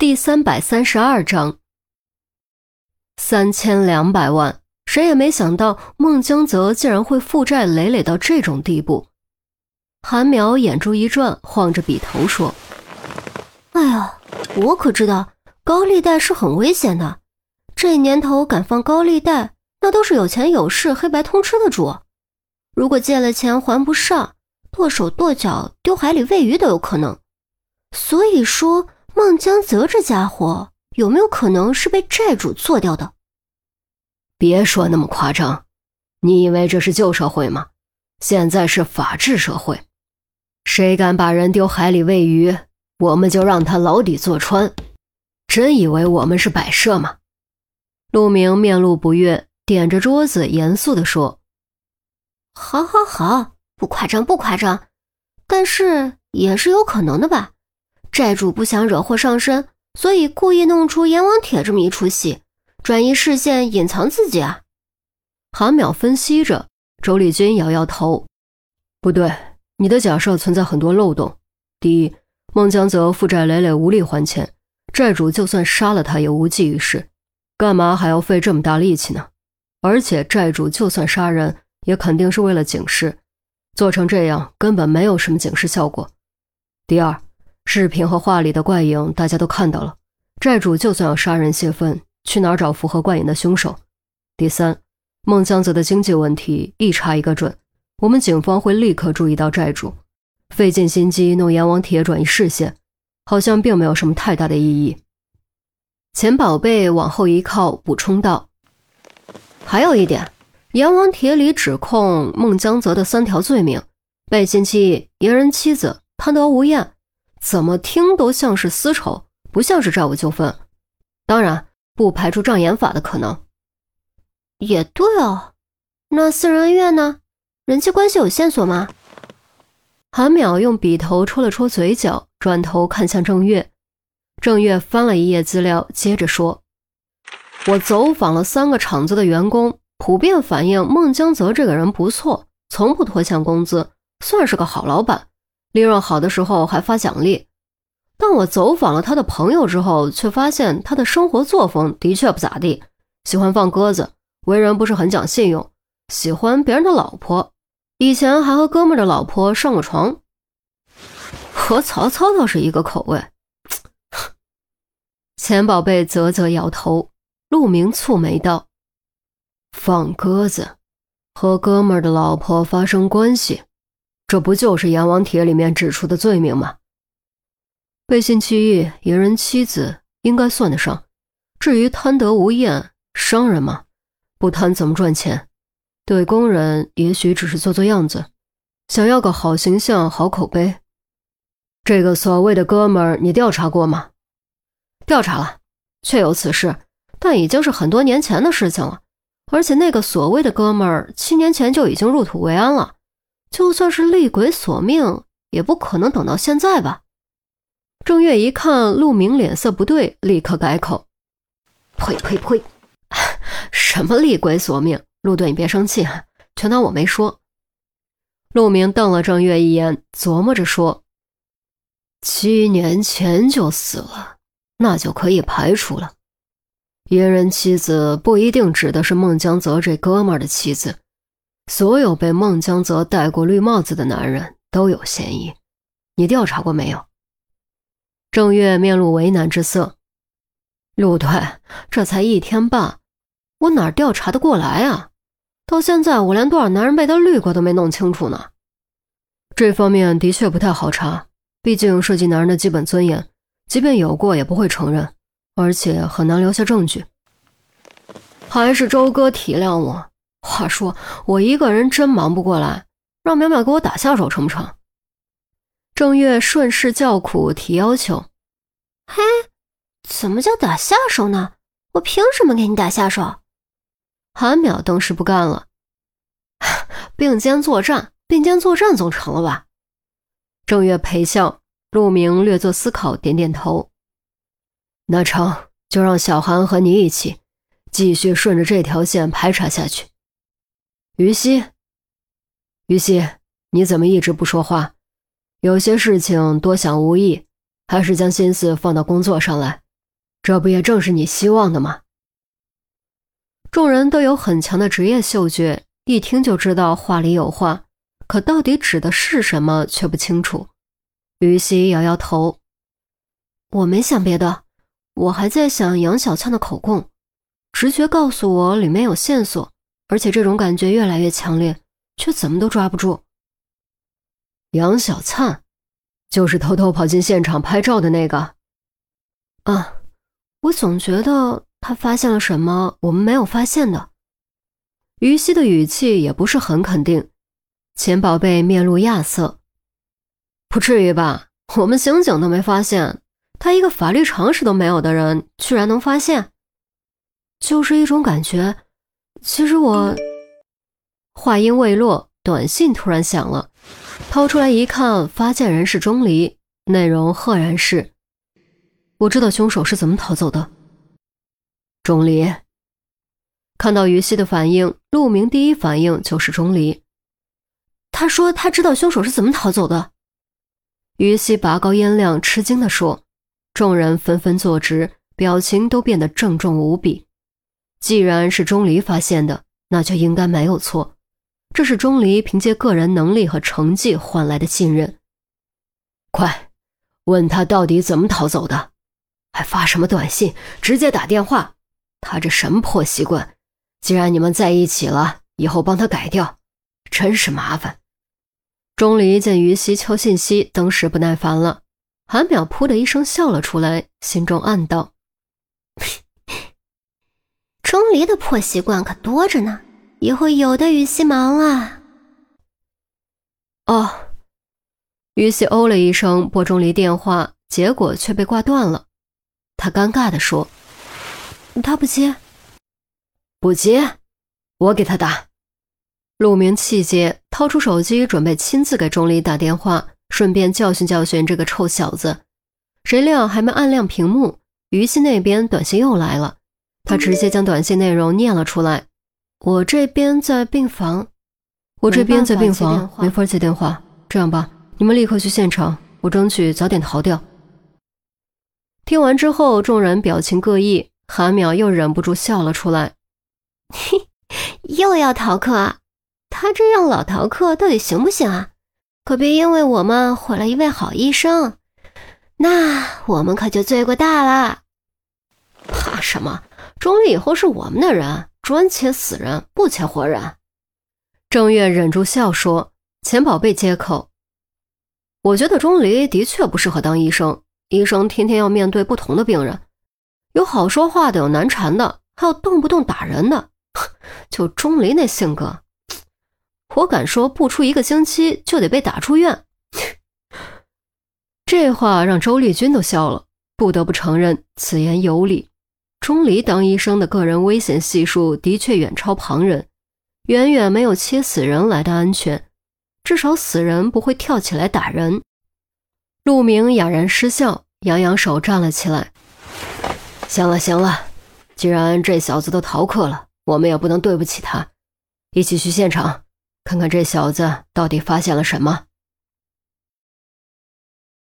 第三百三十二章，三千两百万，谁也没想到孟江泽竟然会负债累累到这种地步。韩淼眼珠一转，晃着笔头说：“哎呀，我可知道高利贷是很危险的，这年头敢放高利贷，那都是有钱有势、黑白通吃的主。如果借了钱还不上，剁手剁脚、丢海里喂鱼都有可能。所以说。”孟江泽这家伙有没有可能是被债主做掉的？别说那么夸张，你以为这是旧社会吗？现在是法治社会，谁敢把人丢海里喂鱼，我们就让他牢底坐穿。真以为我们是摆设吗？陆明面露不悦，点着桌子，严肃地说：“好，好，好，不夸张，不夸张，但是也是有可能的吧。”债主不想惹祸上身，所以故意弄出阎王帖这么一出戏，转移视线，隐藏自己啊。韩淼分析着，周丽君摇摇头：“不对，你的假设存在很多漏洞。第一，孟江泽负债累累，无力还钱，债主就算杀了他也无济于事，干嘛还要费这么大力气呢？而且债主就算杀人，也肯定是为了警示，做成这样根本没有什么警示效果。第二。”视频和画里的怪影，大家都看到了。债主就算要杀人泄愤，去哪儿找符合怪影的凶手？第三，孟江泽的经济问题一查一个准，我们警方会立刻注意到债主，费尽心机弄阎王帖转移视线，好像并没有什么太大的意义。钱宝贝往后一靠，补充道：“还有一点，阎王帖里指控孟江泽的三条罪名：背信弃义、淫人妻子、贪得无厌。”怎么听都像是私仇，不像是债务纠纷。当然，不排除障眼法的可能。也对哦，那私人恩怨呢？人际关系有线索吗？韩淼用笔头戳了戳嘴角，转头看向郑月。郑月翻了一页资料，接着说：“我走访了三个厂子的员工，普遍反映孟江泽这个人不错，从不拖欠工资，算是个好老板。”利润好的时候还发奖励，但我走访了他的朋友之后，却发现他的生活作风的确不咋地，喜欢放鸽子，为人不是很讲信用，喜欢别人的老婆，以前还和哥们的老婆上过床，和曹操倒是一个口味。钱宝贝啧啧摇头，陆明蹙眉道：“放鸽子，和哥们的老婆发生关系。”这不就是阎王帖里面指出的罪名吗？背信弃义、淫人妻子应该算得上。至于贪得无厌，商人嘛，不贪怎么赚钱？对工人也许只是做做样子，想要个好形象、好口碑。这个所谓的哥们儿，你调查过吗？调查了，确有此事，但已经是很多年前的事情了。而且那个所谓的哥们儿，七年前就已经入土为安了。就算是厉鬼索命，也不可能等到现在吧？郑月一看陆明脸色不对，立刻改口：“呸呸呸，什么厉鬼索命？陆队，你别生气啊，全当我没说。”陆明瞪了郑月一眼，琢磨着说：“七年前就死了，那就可以排除了。别人妻子不一定指的是孟江泽这哥们儿的妻子。”所有被孟江泽戴过绿帽子的男人都有嫌疑，你调查过没有？郑月面露为难之色。陆队，这才一天半，我哪调查得过来啊？到现在我连多少男人被他绿过都没弄清楚呢。这方面的确不太好查，毕竟涉及男人的基本尊严，即便有过也不会承认，而且很难留下证据。还是周哥体谅我。话说我一个人真忙不过来，让淼淼给我打下手成不成？郑月顺势叫苦提要求。嘿，怎么叫打下手呢？我凭什么给你打下手？韩淼当时不干了。并肩作战，并肩作战总成了吧？郑月陪笑，陆明略作思考，点点头。那成，就让小韩和你一起，继续顺着这条线排查下去。于西，于西，你怎么一直不说话？有些事情多想无益，还是将心思放到工作上来，这不也正是你希望的吗？众人都有很强的职业嗅觉，一听就知道话里有话，可到底指的是什么却不清楚。于西摇摇头：“我没想别的，我还在想杨小灿的口供。直觉告诉我里面有线索，而且这种感觉越来越强烈，却怎么都抓不住。”杨小灿，就是偷偷跑进现场拍照的那个。啊，我总觉得他发现了什么我们没有发现的。于西的语气也不是很肯定。钱宝贝面露亚色，不至于吧？我们刑警都没发现，他一个法律常识都没有的人，居然能发现，就是一种感觉。其实我……话音未落，短信突然响了。掏出来一看，发件人是钟离，内容赫然是：“我知道凶手是怎么逃走的。”钟离看到于西的反应，陆明第一反应就是钟离。他说他知道凶手是怎么逃走的。于西拔高音量，吃惊地说：“众人纷纷坐直，表情都变得郑重无比。既然是钟离发现的，那就应该没有错。”这是钟离凭借个人能力和成绩换来的信任。快，问他到底怎么逃走的？还发什么短信？直接打电话！他这什么破习惯？既然你们在一起了，以后帮他改掉，真是麻烦。钟离见于西敲信息，登时不耐烦了。韩淼噗的一声笑了出来，心中暗道：钟离的破习惯可多着呢。以后有的雨西忙啊。哦，于西哦了一声，拨钟离电话，结果却被挂断了。他尴尬地说：“他不接，不接，我给他打。”陆明气结，掏出手机准备亲自给钟离打电话，顺便教训教训这个臭小子。谁料还没按亮屏幕，于西那边短信又来了，他直接将短信内容念了出来。我这边在病房，我这边在病房，没法接电话。这样吧，你们立刻去现场，我争取早点逃掉。听完之后，众人表情各异，韩淼又忍不住笑了出来。嘿，又要逃课啊？他这样老逃课到底行不行啊？可别因为我们毁了一位好医生，那我们可就罪过大了。怕什么？钟离以后是我们的人。专切死人，不切活人。郑月忍住笑说：“钱宝贝接口，我觉得钟离的确不适合当医生。医生天天要面对不同的病人，有好说话的，有难缠的，还有动不动打人的。就钟离那性格，我敢说，不出一个星期就得被打出院。”这话让周丽君都笑了，不得不承认此言有理。钟离当医生的个人危险系数的确远超旁人，远远没有切死人来的安全。至少死人不会跳起来打人。陆明哑然失笑，扬扬手站了起来。行了行了，既然这小子都逃课了，我们也不能对不起他。一起去现场，看看这小子到底发现了什么。